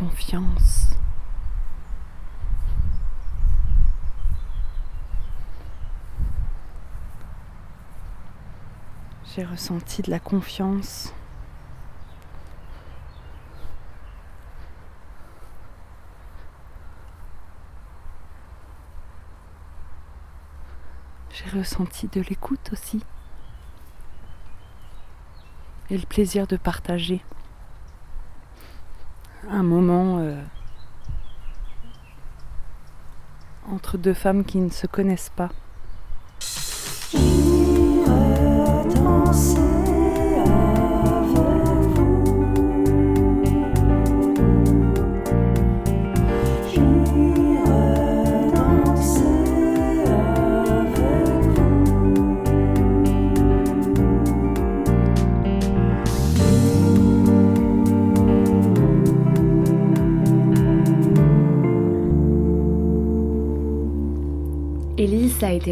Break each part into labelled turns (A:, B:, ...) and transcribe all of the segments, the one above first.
A: confiance. J'ai ressenti de la confiance. J'ai ressenti de l'écoute aussi. Et le plaisir de partager un moment euh, entre deux femmes qui ne se connaissent pas.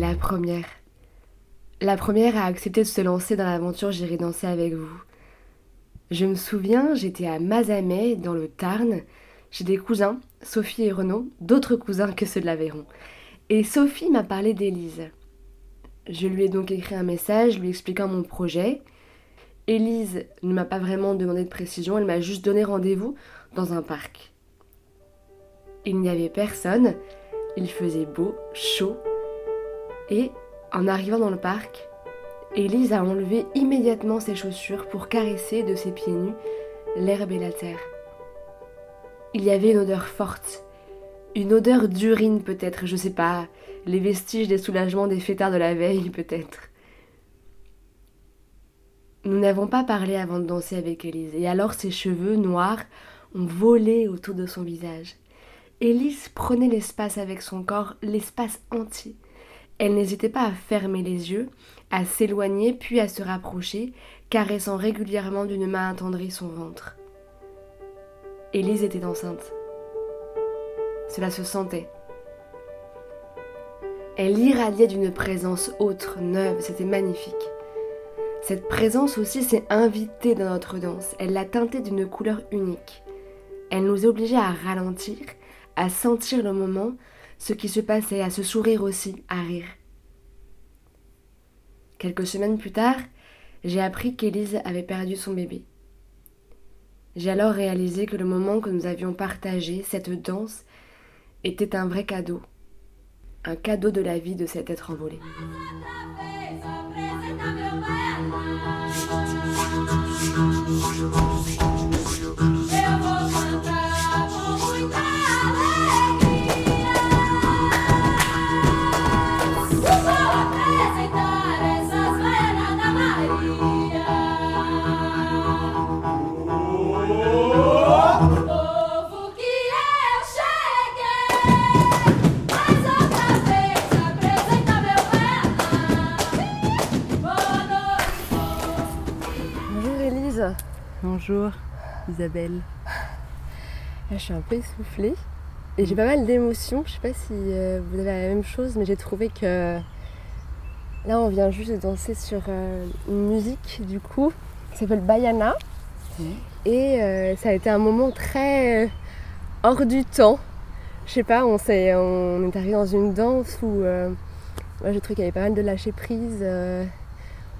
B: La première. La première à accepter de se lancer dans l'aventure J'irai danser avec vous. Je me souviens, j'étais à Mazamet, dans le Tarn. J'ai des cousins, Sophie et Renaud, d'autres cousins que ceux de l'Aveyron. Et Sophie m'a parlé d'Élise. Je lui ai donc écrit un message lui expliquant mon projet. Élise ne m'a pas vraiment demandé de précision, elle m'a juste donné rendez-vous dans un parc. Il n'y avait personne, il faisait beau, chaud, et, en arrivant dans le parc, Élise a enlevé immédiatement ses chaussures pour caresser de ses pieds nus l'herbe et la terre. Il y avait une odeur forte, une odeur d'urine peut-être, je sais pas, les vestiges des soulagements des fêtards de la veille peut-être. Nous n'avons pas parlé avant de danser avec Élise, et alors ses cheveux noirs ont volé autour de son visage. Élise prenait l'espace avec son corps, l'espace entier. Elle n'hésitait pas à fermer les yeux, à s'éloigner puis à se rapprocher, caressant régulièrement d'une main attendrie son ventre. Élise était enceinte. Cela se sentait. Elle irradiait d'une présence autre, neuve, c'était magnifique. Cette présence aussi s'est invitée dans notre danse, elle l'a teintée d'une couleur unique. Elle nous obligeait à ralentir, à sentir le moment, ce qui se passait, à se sourire aussi, à rire. Quelques semaines plus tard, j'ai appris qu'Élise avait perdu son bébé. J'ai alors réalisé que le moment que nous avions partagé, cette danse, était un vrai cadeau. Un cadeau de la vie de cet être envolé.
A: Bonjour Isabelle.
B: je suis un peu essoufflée et j'ai pas mal d'émotions. Je sais pas si euh, vous avez la même chose, mais j'ai trouvé que là on vient juste de danser sur euh, une musique du coup qui s'appelle Bayana. Et euh, ça a été un moment très hors du temps. Je sais pas, on, est, on est arrivé dans une danse où moi j'ai trouvé qu'il y avait pas mal de lâcher prise,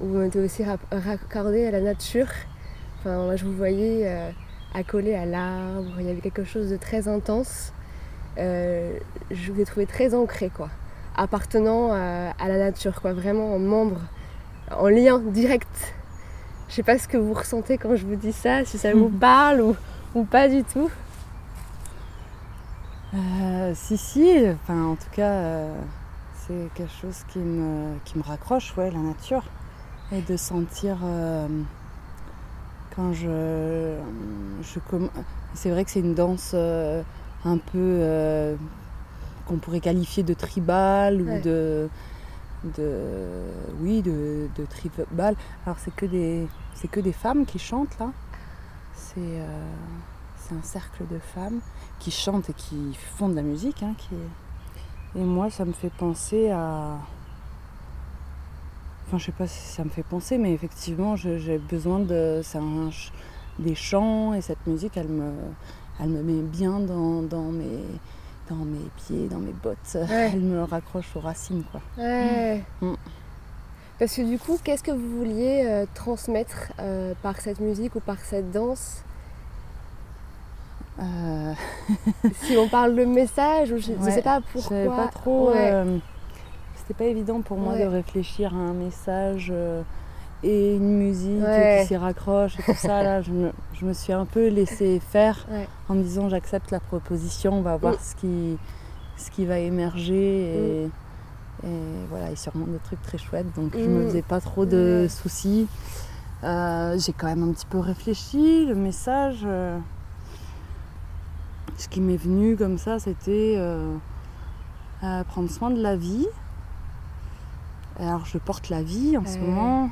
B: où on était aussi raccordé à la nature. Enfin, moi, je vous voyais euh, accolé à l'arbre, il y avait quelque chose de très intense. Euh, je vous ai trouvé très ancré, quoi, appartenant à, la nature, quoi, vraiment en membre, en lien direct. Je sais pas ce que vous ressentez quand je vous dis ça, si ça vous parle ou, pas du tout.
A: Euh, si, si, enfin, en tout cas, c'est quelque chose qui me, qui me raccroche, ouais, la nature. Et de sentir je, c'est vrai que c'est une danse euh, un peu euh, qu'on pourrait qualifier de tribal ou de, de oui de, de tribal. Alors c'est que des c'est que des femmes qui chantent là. C'est euh, c'est un cercle de femmes qui chantent et qui font de la musique. Hein, qui Et moi, ça me fait penser à, Enfin, je sais pas si ça me fait penser, mais effectivement, j'ai besoin de. Un, des chants et cette musique, elle me, elle me met bien dans, dans mes dans mes pieds, dans mes bottes. Elle me raccroche aux racines. Quoi.
B: Ouais. Mm. Parce que du coup, qu'est-ce que vous vouliez euh, transmettre euh, par cette musique ou par cette danse? Euh. Si on parle de message, ou je ne sais pas pourquoi.
A: Je pas trop. C'était pas évident pour moi de réfléchir à un message et une musique qui s'y raccroche et tout ça. Là, je me, je me suis un peu laissée faire en me disant j'accepte la proposition, on va voir mm. ce, qui, ce qui va émerger. Et, mm. Et voilà, a sûrement des trucs très chouettes, donc je me mm. faisais pas trop de soucis. Euh, j'ai quand même un petit peu réfléchi, le message. Euh, ce qui m'est venu comme ça, c'était euh, prendre soin de la vie. Alors je porte la vie en ce moment.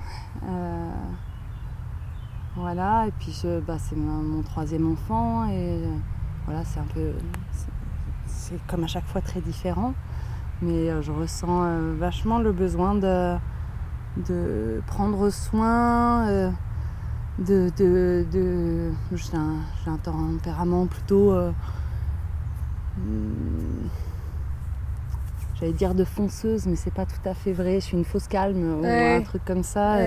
A: voilà, et puis bah, c'est mon, troisième enfant, et voilà, c'est un peu. C'est comme à chaque fois très différent. Mais euh, je ressens euh, vachement le besoin de, de prendre soin, euh, de, de, de j'ai un, un, tempérament plutôt hmm, j'allais dire de fonceuse mais c'est pas tout à fait vrai je suis une fausse calme ou un truc comme ça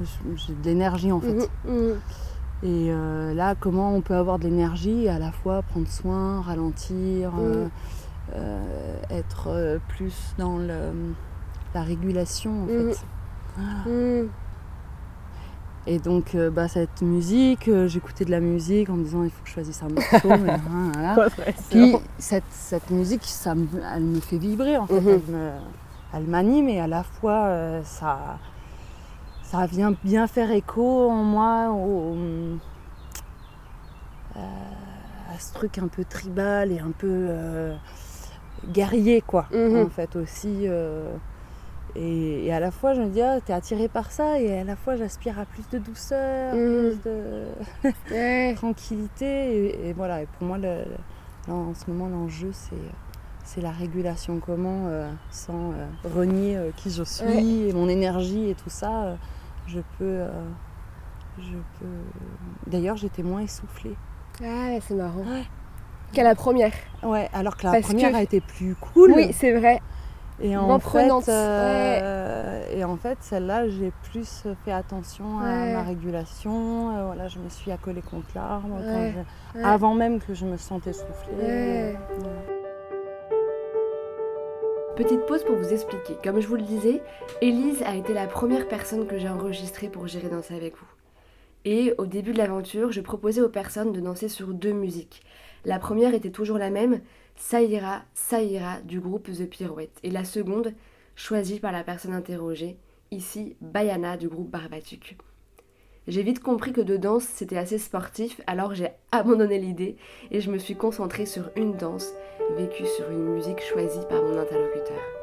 A: j'ai de l'énergie en fait mmh, mmh. et là comment on peut avoir de l'énergie? Et à la fois prendre soin ralentir mmh. Euh, être euh, plus dans la régulation en mm. fait. Ah. Mm. Et donc, euh, bah, cette musique, j'écoutais de la musique en me disant il faut que je choisisse un morceau. Hein, Puis, cette, cette, musique, ça me, elle me fait vibrer en fait. Mm-hmm. Elle m'anime et à la fois, ça, ça vient bien faire écho en moi à ce truc un peu tribal et un peu guerrier, quoi, mhm. en fait, aussi. Euh, et, à la fois, je me dis, ah, t'es attiré par ça, et à la fois, j'aspire à plus de douceur, mhm. plus de tranquillité. Et, voilà, et pour moi, le, en ce moment, l'enjeu, c'est c'est la régulation, comment, euh, sans euh, renier qui je suis, et mon énergie et tout ça, je peux... je peux... D'ailleurs, j'étais moins essoufflée.
B: Ah, c'est marrant qu'à la première.
A: Ouais, alors que la première a été plus cool.
B: Oui, c'est vrai.
A: Et en, fait, euh, et en fait, celle-là, j'ai plus fait attention à ma régulation. Euh, voilà, je me suis accolée contre l'arbre avant même que je me sentais souffler.
B: Petite pause pour vous expliquer. Comme je vous le disais, Élise a été la première personne que j'ai enregistrée pour gérer danser avec vous. Et au début de l'aventure, je proposais aux personnes de danser sur deux musiques. La première était toujours la même, Ça ira, du groupe The Pirouette. Et la seconde, choisie par la personne interrogée, ici Bayana du groupe Barbatuk. J'ai vite compris que de danse c'était assez sportif, alors j'ai abandonné l'idée et je me suis concentrée sur une danse vécue sur une musique choisie par mon interlocuteur.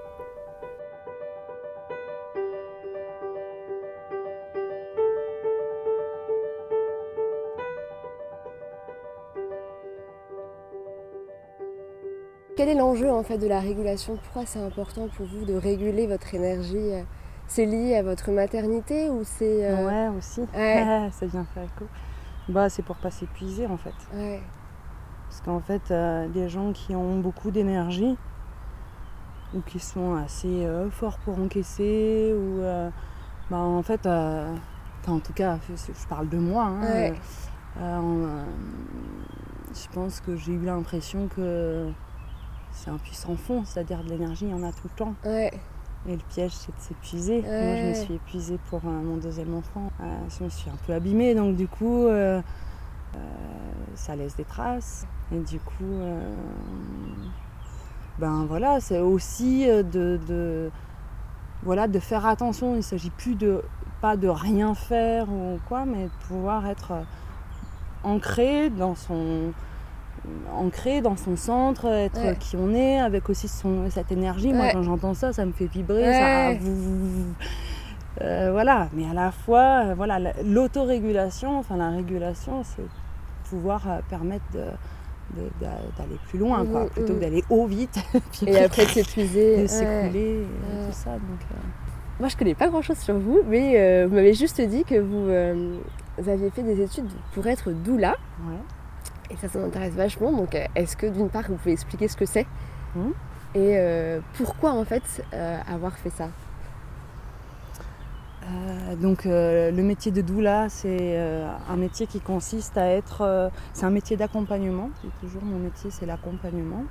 B: Quel est l'enjeu en fait de la régulation? Pourquoi c'est important pour vous de réguler votre énergie? Euh, C'est lié à votre maternité ou c'est
A: euh, Ouais aussi. Ouais. ça vient faire écho. Bah c'est pour pas s'épuiser en fait. Ouais. Parce qu'en fait, euh, des gens qui ont beaucoup d'énergie ou qui sont assez forts pour encaisser ou bah en fait, en tout cas, je parle de moi. Hein, je pense que j'ai eu l'impression que c'est un puissant fond, c'est-à-dire de l'énergie, il y en a tout le temps. Et le piège, c'est de s'épuiser. Moi, je me suis épuisée pour euh, mon deuxième enfant. Euh, je me suis un peu abîmée, donc du coup, euh, ça laisse des traces. Et du coup, ben voilà, c'est aussi de, voilà, de faire attention. Il ne s'agit plus de pas de rien faire ou quoi, mais de pouvoir être ancré dans son ancré dans son centre, être qui on est, avec aussi son, cette énergie. Moi, quand j'entends ça, ça me fait vibrer. Ça, euh, voilà, mais à la fois, euh, voilà, l'autorégulation, enfin la régulation, c'est pouvoir euh, permettre d'aller plus loin, quoi, mmh, plutôt que mmh. d'aller haut vite.
B: et après s'épuiser.
A: De s'écouler, tout ça. Donc,
B: Moi, je connais pas grand-chose sur vous, mais vous m'avez juste dit que vous vous aviez fait des études pour être doula.
A: Ouais.
B: Et ça, ça m'intéresse vachement. Donc, euh, est-ce que d'une part, vous pouvez expliquer ce que c'est
A: Mhm.
B: Et euh, pourquoi, en fait, euh, avoir fait ça?
A: Euh, donc le métier de doula, c'est un métier qui consiste à être, c'est un métier d'accompagnement. C'est toujours mon métier, c'est l'accompagnement.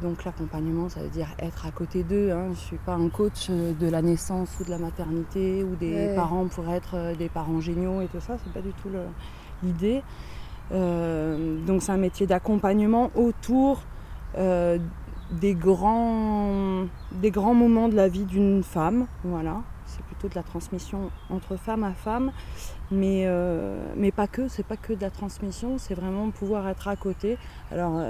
A: Donc l'accompagnement, ça veut dire être à côté d'eux. hein. Je ne suis pas un coach de la naissance ou de la maternité ou des
B: Ouais.
A: parents pour être des parents géniaux et tout ça. C'est pas du tout l'idée. Euh, donc c'est un métier d'accompagnement autour euh, des grands, des grands moments de la vie d'une femme. Voilà, c'est plutôt de la transmission entre femme à femme, mais, euh, mais pas que, c'est pas que de la transmission, c'est vraiment pouvoir être à côté. Alors,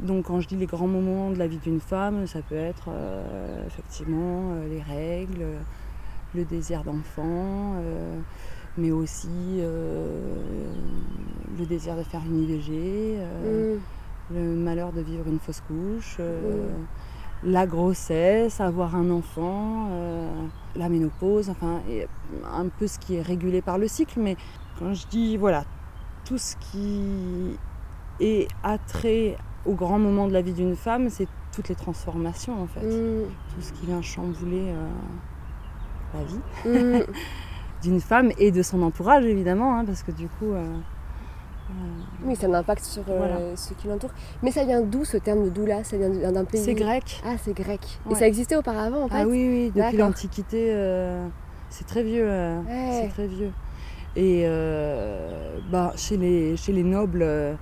A: donc quand je dis les grands moments de la vie d'une femme, ça peut être effectivement les règles, le désir d'enfant, mais aussi euh, le désir de faire une IVG. euh,
B: Mm.
A: le malheur de vivre une fausse couche, euh, la grossesse, avoir un enfant, euh, la ménopause, enfin et un peu ce qui est régulé par le cycle. Mais quand je dis voilà, tout ce qui est attrait au grand moment de la vie d'une femme, c'est toutes les transformations en fait,
B: Mm.
A: tout ce qui vient chambouler euh, la vie
B: Mm.
A: d'une femme et de son entourage évidemment, hein, parce que du coup. euh,
B: Oui, ça a un impact sur euh,
A: Voilà.
B: ceux qui l'entourent. Mais ça vient d'où ce terme de doula? Ça vient d'un pays?
A: C'est grec.
B: Ah, c'est grec. Et ça existait auparavant, en fait?
A: Ah oui, oui, depuis l'Antiquité, euh, c'est très vieux. euh,
B: Ouais.
A: C'est très vieux. Et euh, bah, chez, les, chez les nobles, euh,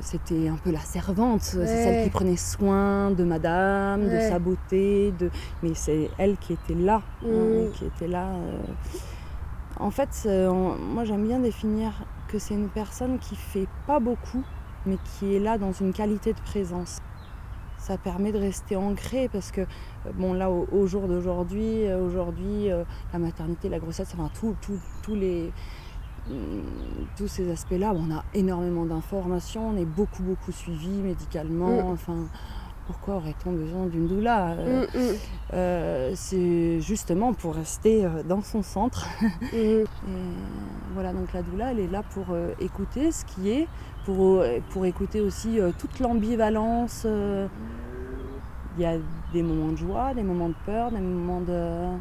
A: c'était un peu la servante. C'est celle qui prenait soin de madame, de sa beauté. De... Mais c'est elle qui était là. hein,
B: Mm.
A: qui était là. euh. En fait, on- moi j'aime bien définir que c'est une personne qui fait pas beaucoup, mais qui est là dans une qualité de présence. Ça permet de rester ancré parce que, euh, bon, là, au, au jour d'aujourd'hui, euh, aujourd'hui, euh, la maternité, la grossesse, enfin, tout- tout- tous les. Hum, tous ces aspects-là, on a énormément d'informations, on est beaucoup, beaucoup suivi médicalement.
B: Mm.
A: Enfin, pourquoi aurait-on besoin d'une doula Euh,
B: Mm, mm,
A: euh, C'est justement pour rester euh, dans son centre.
B: mm.
A: Et voilà, donc la doula, elle est là pour euh, écouter ce qui est, pour, euh, pour écouter aussi euh, toute l'ambivalence. euh. Il y a des moments de joie, des moments de peur, des moments de.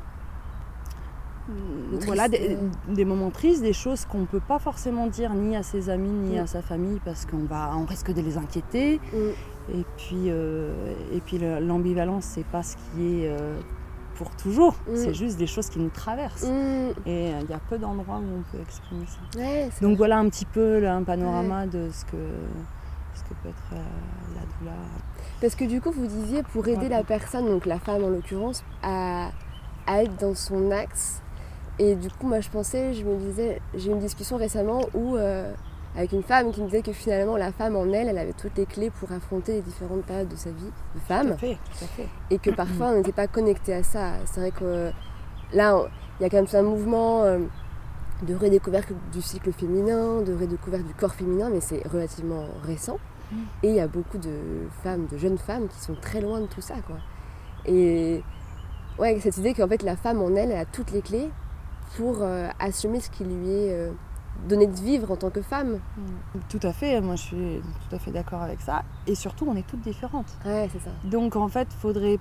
A: Voilà, des,
B: tristesse.
A: des moments tristes, des choses qu'on ne peut pas forcément dire ni à ses amis ni
B: Mm.
A: à sa famille parce qu'on va, on risque de les inquiéter.
B: Mm.
A: Et puis, euh, et puis le- l'ambivalence, c'est pas ce qui est euh, pour toujours,
B: Mm.
A: c'est juste des choses qui nous traversent.
B: Mm.
A: Et euh, il y a peu d'endroits où on peut exprimer ça.
B: Ouais,
A: Donc
B: vrai.
A: voilà un petit peu là, un panorama de ce que, ce que peut être euh, la doula.
B: Parce que du coup, vous disiez pour aider
A: Ouais.
B: la personne, donc la femme en l'occurrence, à, à être dans son axe. Et du coup, moi je pensais, je me disais, j'ai eu une discussion récemment où, euh, avec une femme qui me disait que finalement la femme en elle, elle avait toutes les clés pour affronter les différentes périodes de sa vie de
A: Tout
B: femme.
A: à fait, tout à fait.
B: et que parfois on n'était pas connecté à ça. C'est vrai que euh, là, il y a quand même tout un mouvement euh, de redécouverte du cycle féminin, de redécouverte du corps féminin, mais c'est relativement récent.
A: Mm.
B: Et il y a beaucoup de femmes, de jeunes femmes qui sont très loin de tout ça, quoi. Et ouais, cette idée qu'en fait la femme en elle, elle a toutes les clés pour euh, assumer ce qui lui est euh, donné de vivre en tant que femme.
A: Tout à fait, moi je suis tout à fait d'accord avec ça. Et surtout, on est toutes différentes.
B: Ouais, c'est ça.
A: Donc en fait, faudrait.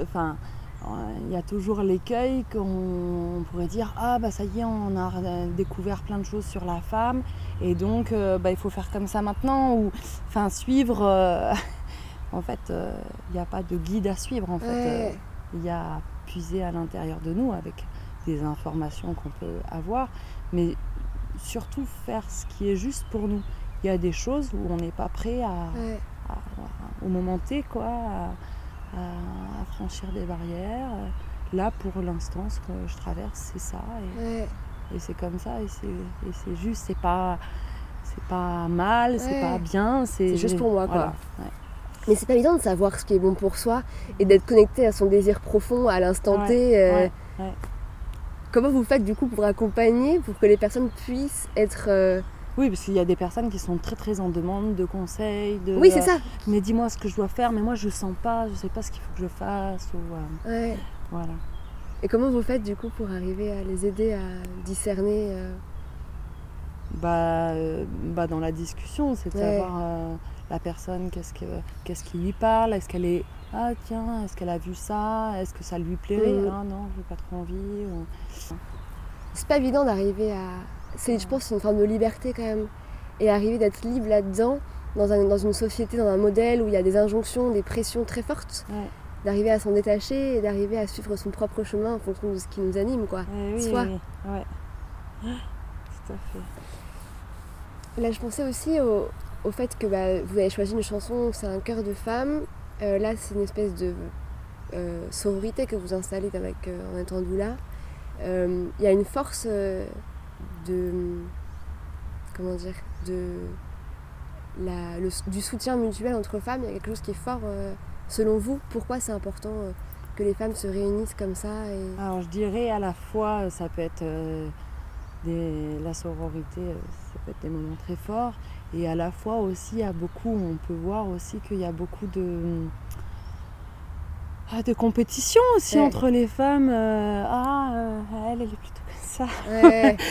A: Enfin, euh, il y a toujours l'écueil qu'on pourrait dire Ah, bah ça y est, on a euh, découvert plein de choses sur la femme. Et donc, euh, bah, il faut faire comme ça maintenant. Ou enfin, suivre. euh, en fait, euh, il n'y a pas de guide à suivre. En fait,
B: Ouais.
A: Euh, il y a puiser à l'intérieur de nous avec des informations qu'on peut avoir. Mais surtout faire ce qui est juste pour nous. Il y a des choses où on n'est pas prêt à,
B: Ouais.
A: à- au moment T, quoi, à, franchir des barrières. Là, pour l'instant, ce que je traverse, c'est ça. Et,
B: Ouais.
A: et c'est comme ça. Et c'est, juste, c'est pas, c'est pas mal, c'est pas bien. C'est,
B: juste pour moi, quoi.
A: Voilà.
B: Mais c'est pas évident de savoir ce qui est bon pour soi et d'être connecté à son désir profond à l'instant T. euh. Comment vous faites du coup pour accompagner, pour que les personnes puissent être. euh,
A: Oui, parce qu'il y a des personnes qui sont très très en demande de conseils. De,
B: Oui, c'est ça.
A: Mais dis-moi ce que je dois faire, mais moi je sens pas, je sais pas ce qu'il faut que je fasse. Ou, euh,
B: Ouais.
A: voilà.
B: Et comment vous faites du coup pour arriver à les aider à discerner euh
A: bah, euh, bah, dans la discussion, c'est de savoir euh, la personne, qu'est-ce, que, qu'est-ce qui lui parle, est-ce qu'elle est ah tiens, est-ce qu'elle a vu ça, est-ce que ça lui plairait, mm. ah non, j'ai pas trop envie.
B: C'est pas évident d'arriver à. C'est, je pense, une forme de liberté quand même. Et arriver d'être libre là-dedans, dans, dans une société, dans un modèle où il y a des injonctions, des pressions très fortes. D'arriver à s'en détacher et d'arriver à suivre son propre chemin en fonction de ce qui nous anime, quoi.
A: Eh oui,
B: Soit.
A: Ouais. Tout à fait.
B: Là, je pensais aussi au, fait que bah, vous avez choisi une chanson, c'est un cœur de femme. Euh, là, c'est une espèce de euh, sororité que vous installez avec, euh, en étant doula. Il y a une force de. Comment dire de la, du soutien mutuel entre femmes. Il y a quelque chose qui est fort selon vous. Pourquoi c'est important que les femmes se réunissent comme ça
A: Alors, je dirais à la fois, ça peut être. La sororité, ça peut être des moments très forts, et à la fois aussi, il y a beaucoup, on peut voir aussi qu'il y a beaucoup de, ah, de compétition aussi entre les femmes. Euh, ah, euh, elle, elle est plutôt comme ça.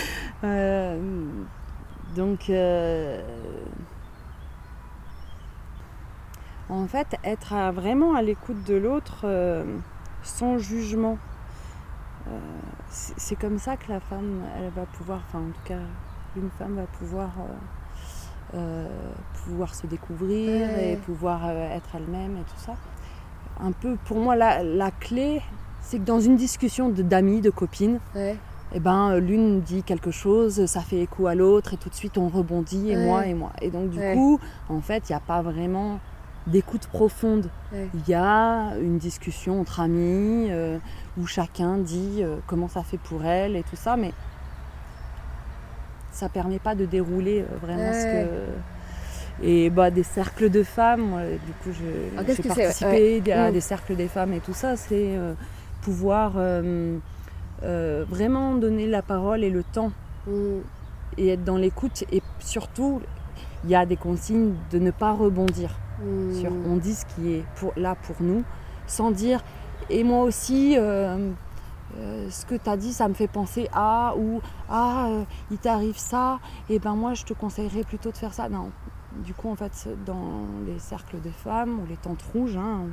A: Euh, donc, en fait, être vraiment à l'écoute de l'autre sans jugement. c'est comme ça que la femme, elle va pouvoir, enfin en tout cas, une femme va pouvoir euh, pouvoir se découvrir et pouvoir euh, être elle-même et tout ça. Un peu, pour moi, la, la clé, c'est que dans une discussion d'amis, de, copines, et eh ben, l'une dit quelque chose, ça fait écho à l'autre, et tout de suite on rebondit, et moi, et moi. Et donc, du coup, en fait, il n'y a pas vraiment d'écoute profonde. Il y a une discussion entre amis euh, où chacun dit comment ça fait pour elle et tout ça, mais ça permet pas de dérouler euh, vraiment ce que. Et bah, des cercles de femmes, du coup, je, ah, j'ai participé à mm. des cercles des femmes et tout ça, c'est euh, pouvoir euh, vraiment donner la parole et le temps mm. et être dans l'écoute. Et surtout, il y a des consignes de ne pas rebondir. Mm. Sur, on dit ce qui est pour, là pour nous, sans dire et moi aussi. Euh, ce que tu as dit, ça me fait penser à, ou ah, euh, il t'arrive ça, et ben moi je te conseillerais plutôt de faire ça. Non, du coup, en fait, dans les cercles de femmes ou les tentes rouges, hein,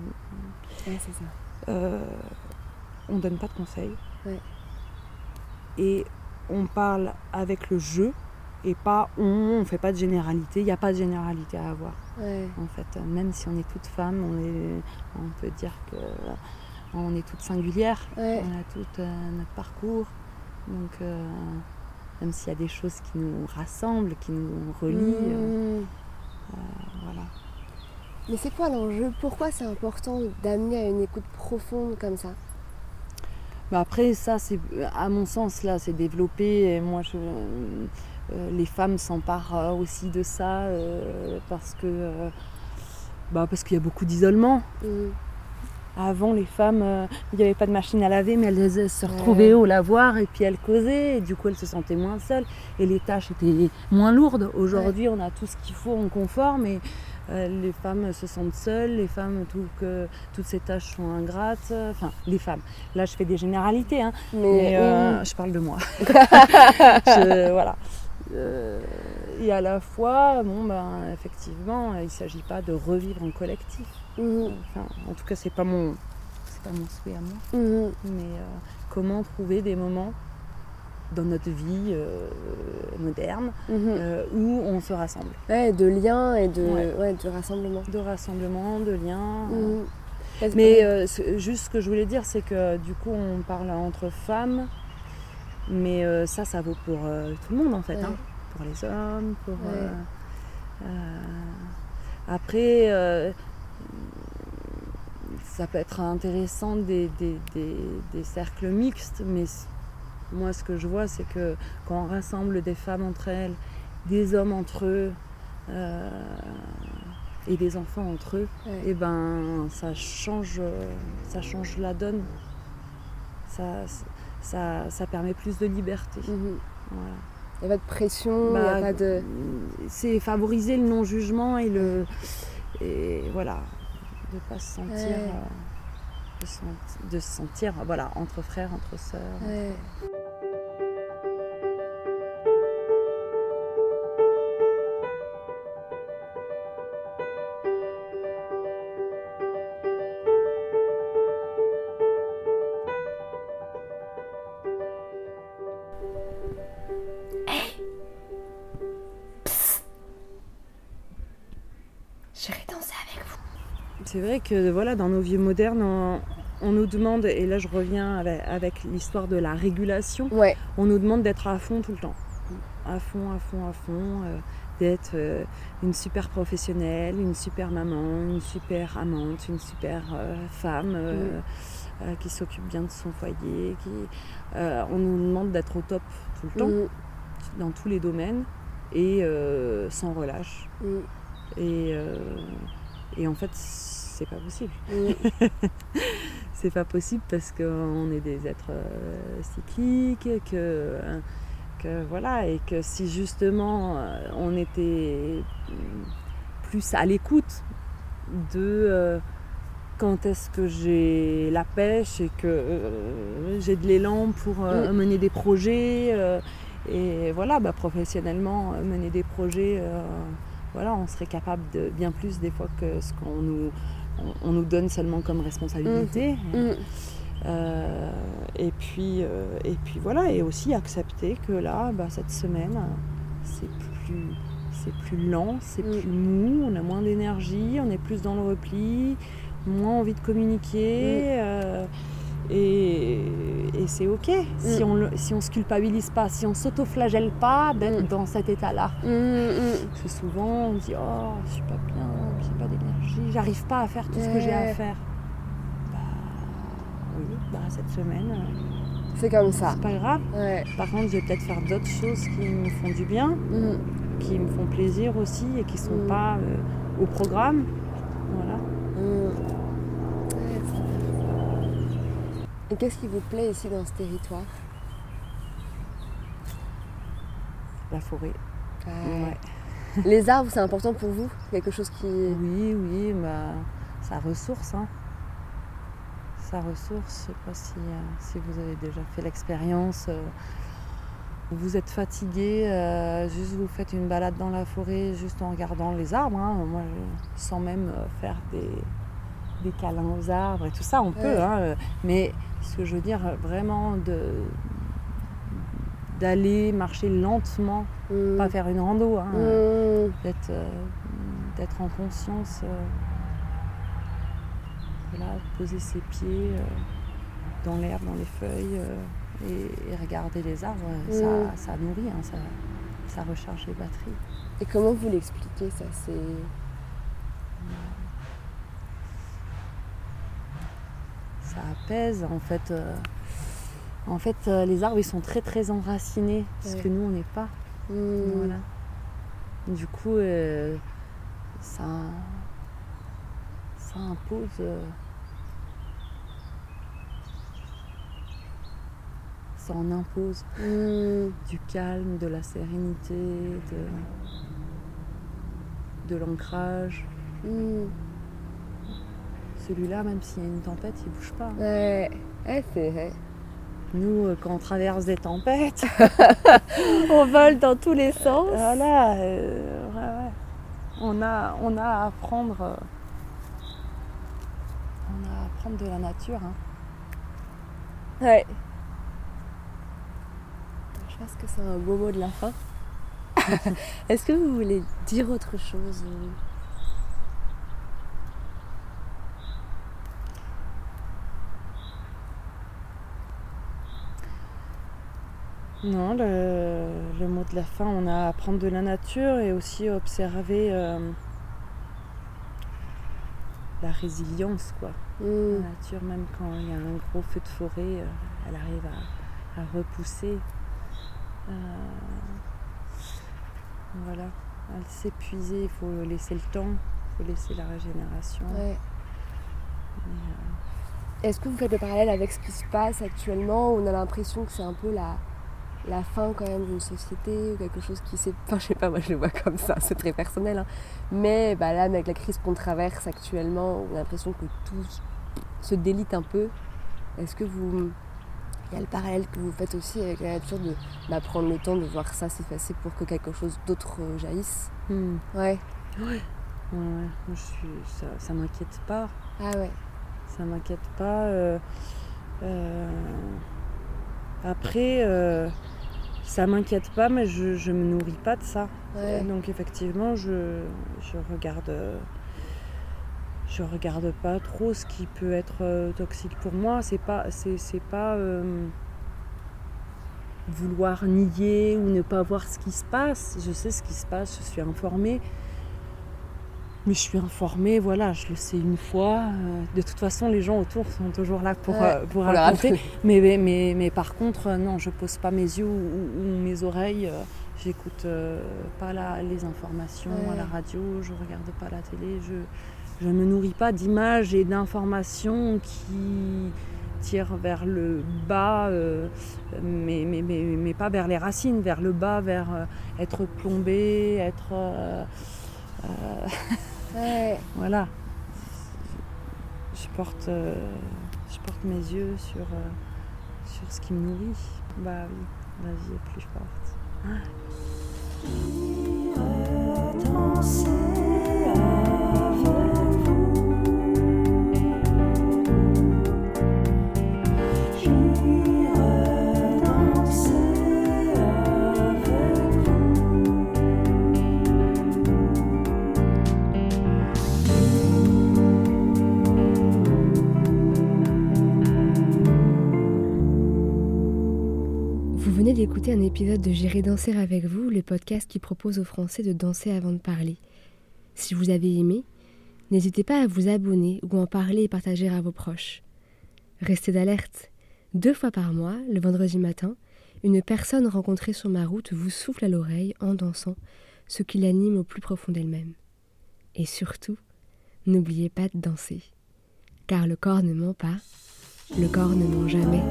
A: euh, on donne pas de conseils. Et on parle avec le jeu et pas on, on fait pas de généralité, il n'y a pas de généralité à avoir. En fait, même si on est toute femme, on, est, on peut dire que on est toutes singulières, on a tout euh, notre parcours. Donc, euh, même s'il y a des choses qui nous rassemblent, qui nous relient, euh, mmh. voilà.
B: Mais c'est quoi l'enjeu? Pourquoi c'est important d'amener à une écoute profonde comme ça?
A: Bah Après, ça, c'est à mon sens, là, c'est développé. Et moi, je, les femmes s'emparent aussi de ça parce que bah, parce qu'il y a beaucoup d'isolement. Mmh. Avant, les femmes, euh, il n'y avait pas de machine à laver, mais elles, se retrouvaient au lavoir et puis elles causaient. Et du coup, elles se sentaient moins seules et les tâches étaient moins lourdes. Aujourd'hui, on a tout ce qu'il faut en confort, mais euh, les femmes se sentent seules. Les femmes trouvent que toutes ces tâches sont ingrates. Enfin, les femmes. Là, je fais des généralités, hein, mais, euh, je parle de moi. voilà. et à la fois, bon, ben, effectivement, il ne s'agit pas de revivre en collectif. Mhm. en tout cas, c'est pas mon, pas mon souhait à moi. Mhm. Mais euh, comment trouver des moments dans notre vie euh, moderne mhm. euh, où on se rassemble?
B: de lien et de, de rassemblement.
A: De rassemblement, de lien. Mais juste ce que je voulais dire, c'est que du coup, on parle entre femmes, mais ça, ça vaut pour tout le monde en fait. Hein. pour les hommes, pour. après ça peut être intéressant des, cercles mixtes, mais moi ce que je vois c'est que quand on rassemble des femmes entre elles, des hommes entre eux euh, et des enfants entre eux, et eh ben ça change, ça change la donne. Ça, ça, permet plus de liberté. Mhm.
B: Il n'y a pas de pression, bah, pas de.
A: C'est favoriser le non-jugement et le. Et voilà de ne pas se sentir. de, se sentir voilà, entre frères, entre sœurs. Vrai que voilà, dans nos vieux modernes, on, nous demande, et là je reviens avec, l'histoire de la régulation, on nous demande d'être à fond tout le temps. À fond, à fond, à fond. Euh, d'être euh, une super professionnelle, une super maman, une super amante, une super euh, femme qui s'occupe bien de son foyer. Qui, on nous demande d'être au top tout le temps, dans tous les domaines, et sans relâche. Et, et en fait, c'est pas possible. c'est pas possible parce qu'on est des êtres euh, cycliques, que, que, voilà, et que si justement euh, on était plus à l'écoute de euh, quand est-ce que j'ai la pêche et que j'ai de l'élan pour mener des projets et voilà, bah, professionnellement mener des projets voilà, on serait capable de bien plus des fois que ce qu'on nous, on, nous donne seulement comme responsabilité. Mmh. Mmh. Euh, et, puis, euh, et puis voilà, et aussi accepter que là, bah, cette semaine, c'est plus, c'est plus lent, c'est mmh. plus mou, on a moins d'énergie, on est plus dans le repli, moins envie de communiquer. Euh, et, c'est ok si, on ne si on se culpabilise pas, si on s'autoflagelle pas d'être dans cet état-là. Parce que souvent on dit Oh, je suis pas bien, j'ai pas d'énergie, j'arrive pas à faire tout ce que j'ai à faire. Bah oui, bah cette semaine. Euh,
B: c'est comme ça.
A: C'est pas grave. Par contre, je vais peut-être faire d'autres choses qui me font du bien, mm. qui me font plaisir aussi et qui sont mm. pas euh, au programme. Voilà. Mm.
B: Et qu'est-ce qui vous plaît ici dans ce territoire?
A: La forêt. Ah.
B: Les arbres, c'est important pour vous? Quelque chose qui.
A: Oui, oui, bah, ça ressource. Hein. Ça ressource. Je ne sais pas si, euh, si, vous avez déjà fait l'expérience. Euh, vous êtes fatigué, euh, juste vous faites une balade dans la forêt juste en regardant les arbres. Hein. Moi, sans même faire des, des câlins aux arbres et tout ça, on peut. Hein. mais ce que je veux dire, vraiment de d'aller marcher lentement, mm. pas faire une rando, hein, mm. euh, d'être, en conscience, euh, voilà, poser ses pieds euh, dans l'herbe, dans les feuilles et, regarder les arbres, mm. ça, nourrit, hein, ça, ça, recharge les batteries.
B: Et comment vous l'expliquez ça c'est...
A: Ça apaise en fait. En fait, euh, les arbres, ils sont très très enracinés, ce que nous, on n'est pas. Hmm. Voilà. Du coup, euh, ça, ça impose... Euh, ça en impose hmm. du calme, de la sérénité, de, de l'ancrage. Hmm. Celui-là, même s'il y a une tempête, il bouge pas.
B: Ouais, c'est vrai.
A: Nous, euh, quand on traverse des tempêtes,
B: on vole dans tous les sens.
A: Voilà, euh, On, a, on a à apprendre. Euh, on a à apprendre de la nature. Hein.
B: Ouais. Je pense que c'est un beau mot de la fin. Est-ce que vous voulez dire autre chose
A: Non, le, mot de la fin, on a à apprendre de la nature et aussi observer euh, la résilience, quoi. Mm. La nature, même quand il y a un gros feu de forêt, euh, elle arrive à, repousser. Euh, voilà, elle s'épuiser, il faut laisser le temps, il faut laisser la régénération.
B: Est-ce que vous faites le parallèle avec ce qui se passe actuellement On a l'impression que c'est un peu la, la fin quand même d'une société ou quelque chose qui s'est... Enfin je sais pas, moi je le vois comme ça, c'est très personnel. Hein. Mais bah, là avec la crise qu'on traverse actuellement, on a l'impression que tout se délite un peu. Est-ce que vous. Il y a le parallèle que vous faites aussi avec la nature de bah, prendre le temps de voir ça s'effacer pour que quelque chose d'autre euh, jaillisse?
A: Hmm.
B: Ouais.
A: Ouais. Ouais, je suis, ça, ça m'inquiète pas.
B: Ah ouais.
A: Ça m'inquiète pas. euh, euh, après, euh, ça m'inquiète pas, mais je, je me nourris pas de ça.
B: Ouais.
A: Donc effectivement, je, je regarde. euh, Je regarde pas trop ce qui peut être euh, toxique pour moi. C'est pas, c'est, c'est pas euh, vouloir nier ou ne pas voir ce qui se passe. Je sais ce qui se passe, je suis informée. Mais je suis informée, voilà, je le sais une fois. Euh, De toute façon, les gens autour sont toujours là pour,
B: Ouais,
A: euh, pour raconter. Mais, mais, mais, mais par contre, euh, non, je pose pas mes yeux ou, mes oreilles. J'écoute euh, pas la- les informations à la radio, je regarde pas la télé. Je, je me nourris pas d'images et d'informations qui tirent vers le bas, euh, mais, mais, mais, mais pas vers les racines, vers le bas, vers être plombé, être. euh,
B: Ouais.
A: voilà. Je porte, euh, je porte mes yeux sur, euh, sur ce qui me nourrit. Bah oui, la vie est plus forte.
B: Un épisode de J'irai danser avec vous, le podcast qui propose aux Français de danser avant de parler. Si vous avez aimé, n'hésitez pas à vous abonner ou en parler et partager à vos proches. Restez d'alerte. Deux fois par mois, le vendredi matin, une personne rencontrée sur ma route vous souffle à l'oreille en dansant ce qui l'anime au plus profond d'elle-même. Et surtout, n'oubliez pas de danser. Car le corps ne ment pas, le corps ne ment jamais.